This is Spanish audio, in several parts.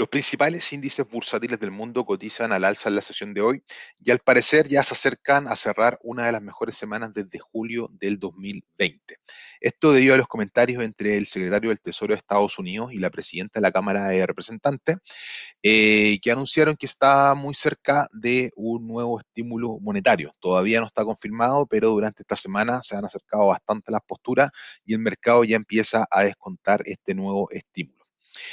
Los principales índices bursátiles del mundo cotizan al alza en la sesión de hoy y al parecer ya se acercan a cerrar una de las mejores semanas desde julio del 2020. Esto debido a los comentarios entre el secretario del Tesoro de Estados Unidos y la presidenta de la Cámara de Representantes, eh, que anunciaron que está muy cerca de un nuevo estímulo monetario. Todavía no está confirmado, pero durante esta semana se han acercado bastante las posturas y el mercado ya empieza a descontar este nuevo estímulo.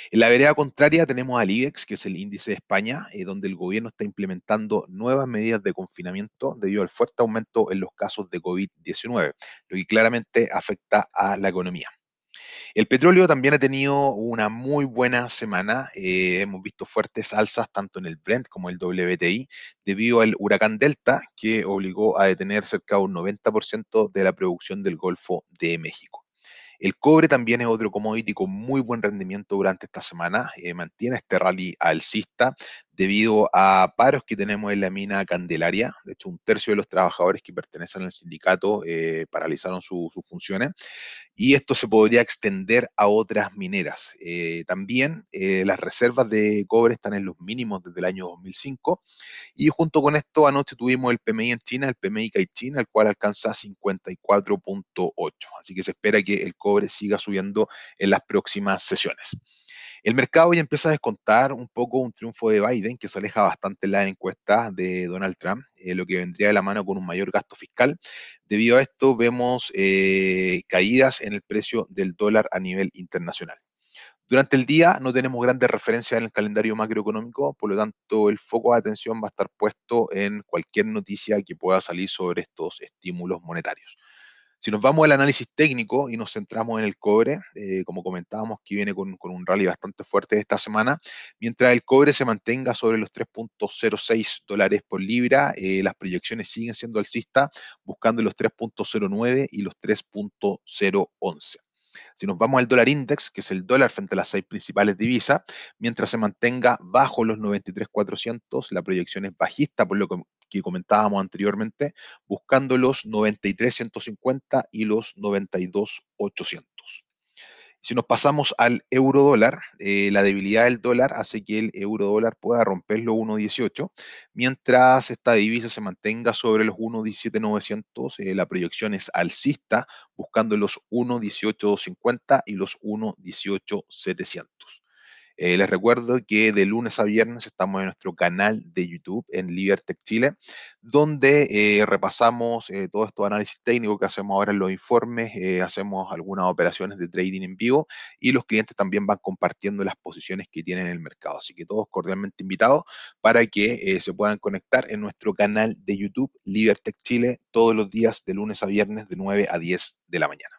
En la vereda contraria tenemos al IBEX, que es el índice de España, eh, donde el gobierno está implementando nuevas medidas de confinamiento debido al fuerte aumento en los casos de COVID-19, lo que claramente afecta a la economía. El petróleo también ha tenido una muy buena semana. Eh, hemos visto fuertes alzas tanto en el Brent como el WTI debido al huracán Delta que obligó a detener cerca de un 90% de la producción del Golfo de México. El cobre también es otro commodity con muy buen rendimiento durante esta semana. Eh, mantiene este rally alcista debido a paros que tenemos en la mina Candelaria. De hecho, un tercio de los trabajadores que pertenecen al sindicato eh, paralizaron sus funciones y esto se podría extender a otras mineras. Eh, también las reservas de cobre están en los mínimos desde el año 2005 y junto con esto anoche tuvimos el PMI en China, el PMI China, el cual alcanza 54.8. Así que se espera que el cobre siga subiendo en las próximas sesiones. El mercado ya empieza a descontar un poco un triunfo de Biden, que se aleja bastante en las encuestas de Donald Trump, eh, lo que vendría de la mano con un mayor gasto fiscal. Debido a esto, vemos eh, caídas en el precio del dólar a nivel internacional. Durante el día no tenemos grandes referencias en el calendario macroeconómico, por lo tanto el foco de atención va a estar puesto en cualquier noticia que pueda salir sobre estos estímulos monetarios. Si nos vamos al análisis técnico y nos centramos en el cobre, eh, como comentábamos, que viene con, un rally bastante fuerte esta semana, mientras el cobre se mantenga sobre los 3.06 dólares por libra, eh, las proyecciones siguen siendo alcistas, buscando los 3.09 y los 3.011. Si nos vamos al dólar index, que es el dólar frente a las seis principales divisas, mientras se mantenga bajo los 93.400, la proyección es bajista, por lo que, comentábamos anteriormente, buscando los 93.150 y los 92.800. Si nos pasamos al euro dólar, eh, la debilidad del dólar hace que el euro dólar pueda romper los 1.18, mientras esta divisa se mantenga sobre los 1.17.900, eh, la proyección es alcista, buscando los 1.18.50 y los 1.18.700. Eh, les recuerdo que de lunes a viernes estamos en nuestro canal de YouTube en Libertech Chile, donde eh, repasamos eh, todo estos análisis técnicos que hacemos ahora en los informes, hacemos algunas operaciones de trading en vivo y los clientes también van compartiendo las posiciones que tienen en el mercado. Así que todos cordialmente invitados para que se puedan conectar en nuestro canal de YouTube Libertech Chile todos los días de lunes a viernes de 9 a 10 de la mañana.